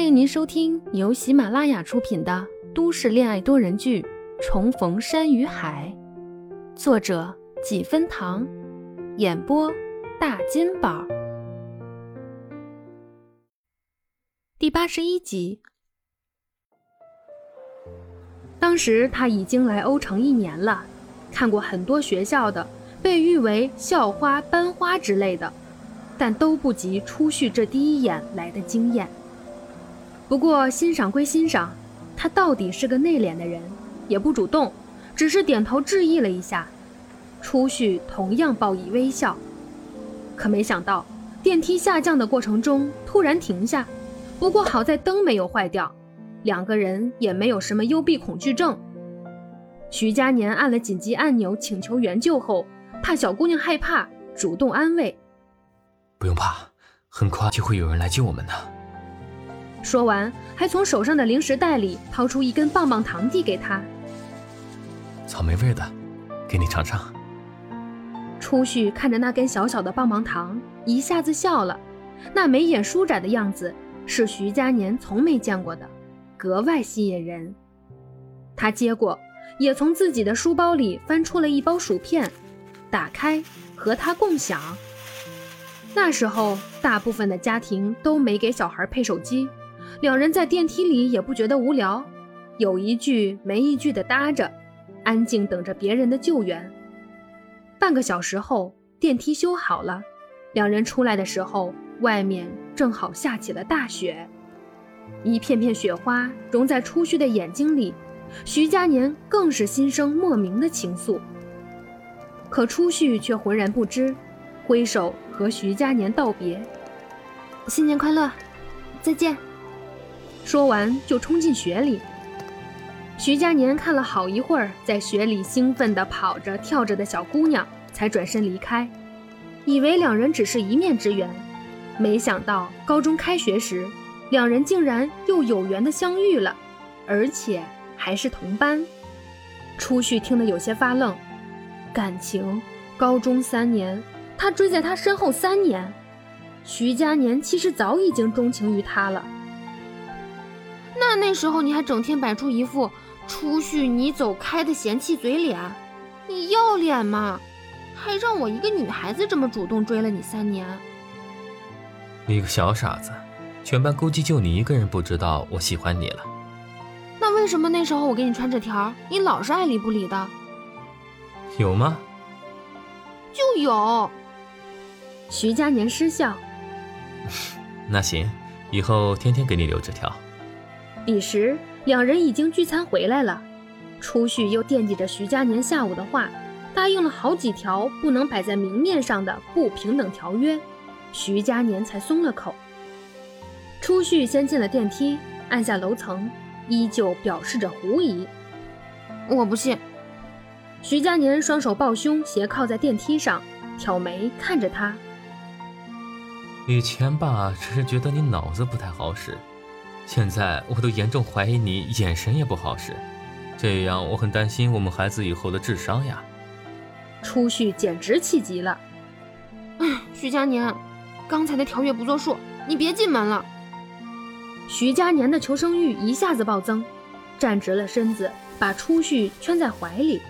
欢迎您收听由喜马拉雅出品的都市恋爱多人剧《重逢山与海》，作者几分糖，演播大金宝，第八十一集。当时他已经来欧城一年了，看过很多学校的被誉为校花、班花之类的，但都不及初旭这第一眼来的惊艳。不过欣赏归欣赏，他到底是个内敛的人，也不主动，只是点头致意了一下。初旭同样报以微笑。可没想到电梯下降的过程中突然停下，不过好在灯没有坏掉，两个人也没有什么幽闭恐惧症。徐佳年按了紧急按钮请求援救后，怕小姑娘害怕，主动安慰：“不用怕，很快就会有人来救我们的。”说完，还从手上的零食袋里掏出一根棒棒糖递给他。草莓味的，给你尝尝。初旭看着那根小小的棒棒糖，一下子笑了，那眉眼舒展的样子是徐佳年从没见过的，格外吸引人。他接过，也从自己的书包里翻出了一包薯片，打开和他共享。那时候，大部分的家庭都没给小孩配手机。两人在电梯里也不觉得无聊，有一句没一句的搭着，安静等着别人的救援。半个小时后，电梯修好了，两人出来的时候，外面正好下起了大雪，一片片雪花融在初旭的眼睛里，徐佳年更是心生莫名的情愫。可初旭却浑然不知，挥手和徐佳年道别：“新年快乐，再见。”说完就冲进雪里。徐佳年看了好一会儿，在雪里兴奋地跑着跳着的小姑娘，才转身离开，以为两人只是一面之缘，没想到高中开学时，两人竟然又有缘的相遇了，而且还是同班。初旭听得有些发愣，感情，高中三年，他追在她身后三年，徐佳年其实早已经钟情于他了。那那时候你还整天摆出一副出去你走开的嫌弃嘴脸，你要脸吗？还让我一个女孩子这么主动追了你三年。你个小傻子，全班估计就你一个人不知道我喜欢你了。那为什么那时候我给你传纸条，你老是爱理不理的？有吗？就有。徐佳年失笑。那行，以后天天给你留纸条。彼时，两人已经聚餐回来了。初旭又惦记着徐佳年下午的话，答应了好几条不能摆在明面上的不平等条约，徐佳年才松了口。初旭先进了电梯，按下楼层，依旧表示着狐疑。我不信。徐佳年双手抱胸，斜靠在电梯上，挑眉看着他。以前吧，只是觉得你脑子不太好使。现在我都严重怀疑你眼神也不好使，这样我很担心我们孩子以后的智商呀。初旭简直气急了。哎，徐佳年，刚才的条约不作数，你别进门了。徐佳年的求生欲一下子暴增，站直了身子，把初旭圈在怀里。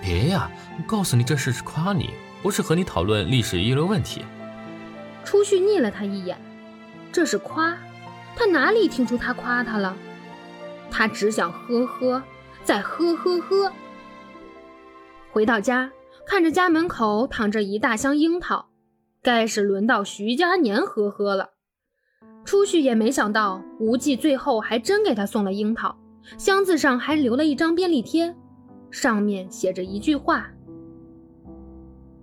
别呀，告诉你这事是夸你，不是和你讨论历史遗留问题。初旭睨了他一眼，这是夸。他哪里听出他夸他了？他只想呵呵，再呵呵呵。回到家，看着家门口躺着一大箱樱桃，该是轮到徐佳年呵呵了。出去也没想到，无忌最后还真给他送了樱桃，箱子上还留了一张便利贴，上面写着一句话：“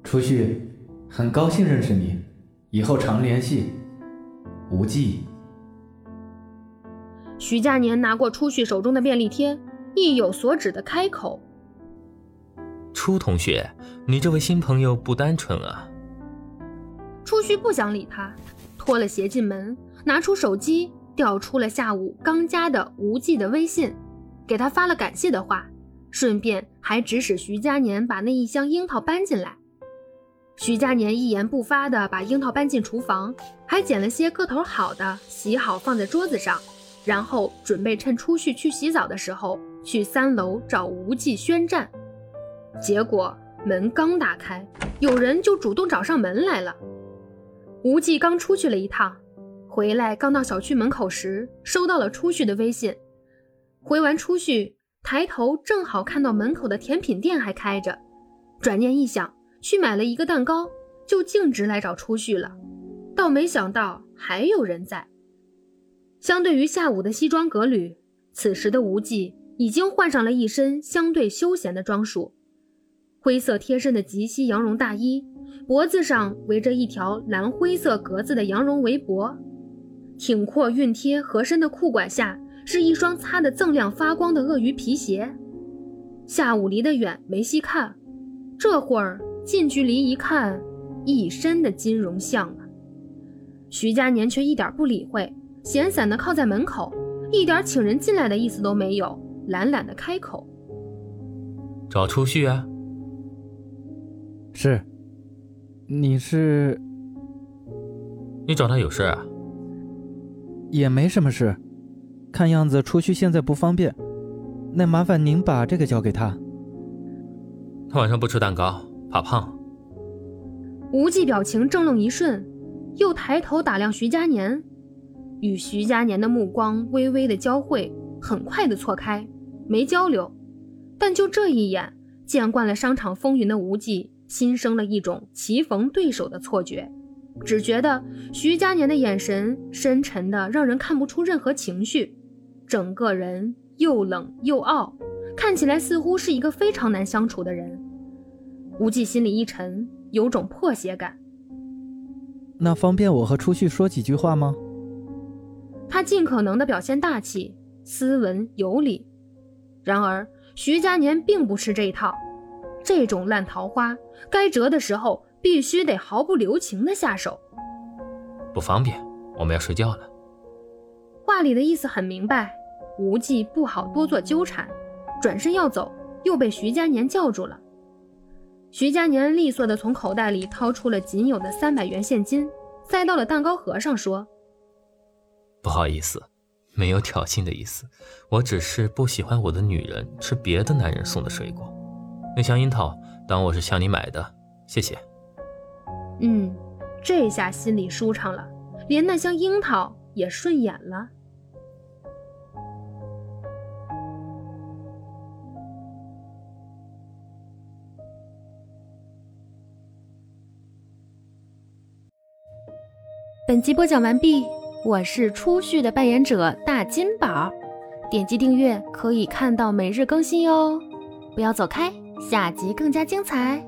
初旭，很高兴认识你，以后常联系。”无忌。徐佳年拿过初旭手中的便利贴，意有所指的开口：“初同学，你这位新朋友不单纯啊。”初旭不想理他，脱了鞋进门，拿出手机，调出了下午刚加的无忌的微信，给他发了感谢的话，顺便还指使徐佳年把那一箱樱桃搬进来。徐佳年一言不发地把樱桃搬进厨房，还捡了些个头好的洗好放在桌子上，然后准备趁初旭去洗澡的时候去三楼找无忌宣战。结果门刚打开，有人就主动找上门来了。无忌刚出去了一趟，回来刚到小区门口时，收到了初旭的微信。回完初旭，抬头正好看到门口的甜品店还开着，转念一想。去买了一个蛋糕，就径直来找初旭了。倒没想到还有人在。相对于下午的西装革履，此时的无忌已经换上了一身相对休闲的装束：灰色贴身的及膝羊绒大衣，脖子上围着一条蓝灰色格子的羊绒围脖，挺阔熨贴合身的裤管下是一双擦得锃亮发光的鳄鱼皮鞋。下午离得远没细看，这会儿。近距离一看，一身的金融像啊！徐佳年却一点不理会，闲散的靠在门口，一点请人进来的意思都没有，懒懒的开口：“找初旭啊？是，你是？你找他有事啊？也没什么事，看样子初旭现在不方便，那麻烦您把这个交给他。他晚上不吃蛋糕。”怕胖，无忌表情怔愣一瞬，又抬头打量徐佳年，与徐佳年的目光微微的交汇，很快的错开，没交流。但就这一眼，见惯了商场风云的无忌，心生了一种棋逢对手的错觉，只觉得徐佳年的眼神深沉的让人看不出任何情绪，整个人又冷又傲，看起来似乎是一个非常难相处的人。无忌心里一沉，有种破鞋感。那方便我和初旭说几句话吗？他尽可能的表现大气、斯文有礼。然而徐佳年并不吃这一套，这种烂桃花，该折的时候必须得毫不留情的下手。不方便，我们要睡觉了。话里的意思很明白，无忌不好多做纠缠，转身要走，又被徐佳年叫住了。徐佳年利索地从口袋里掏出了仅有的三百元现金，塞到了蛋糕盒上，说：“不好意思，没有挑衅的意思，我只是不喜欢我的女人吃别的男人送的水果。那箱樱桃，当我是向你买的，谢谢。”嗯，这下心里舒畅了，连那箱樱桃也顺眼了。本集播讲完毕，我是初旭的扮演者大金宝，点击订阅可以看到每日更新哟，不要走开，下集更加精彩。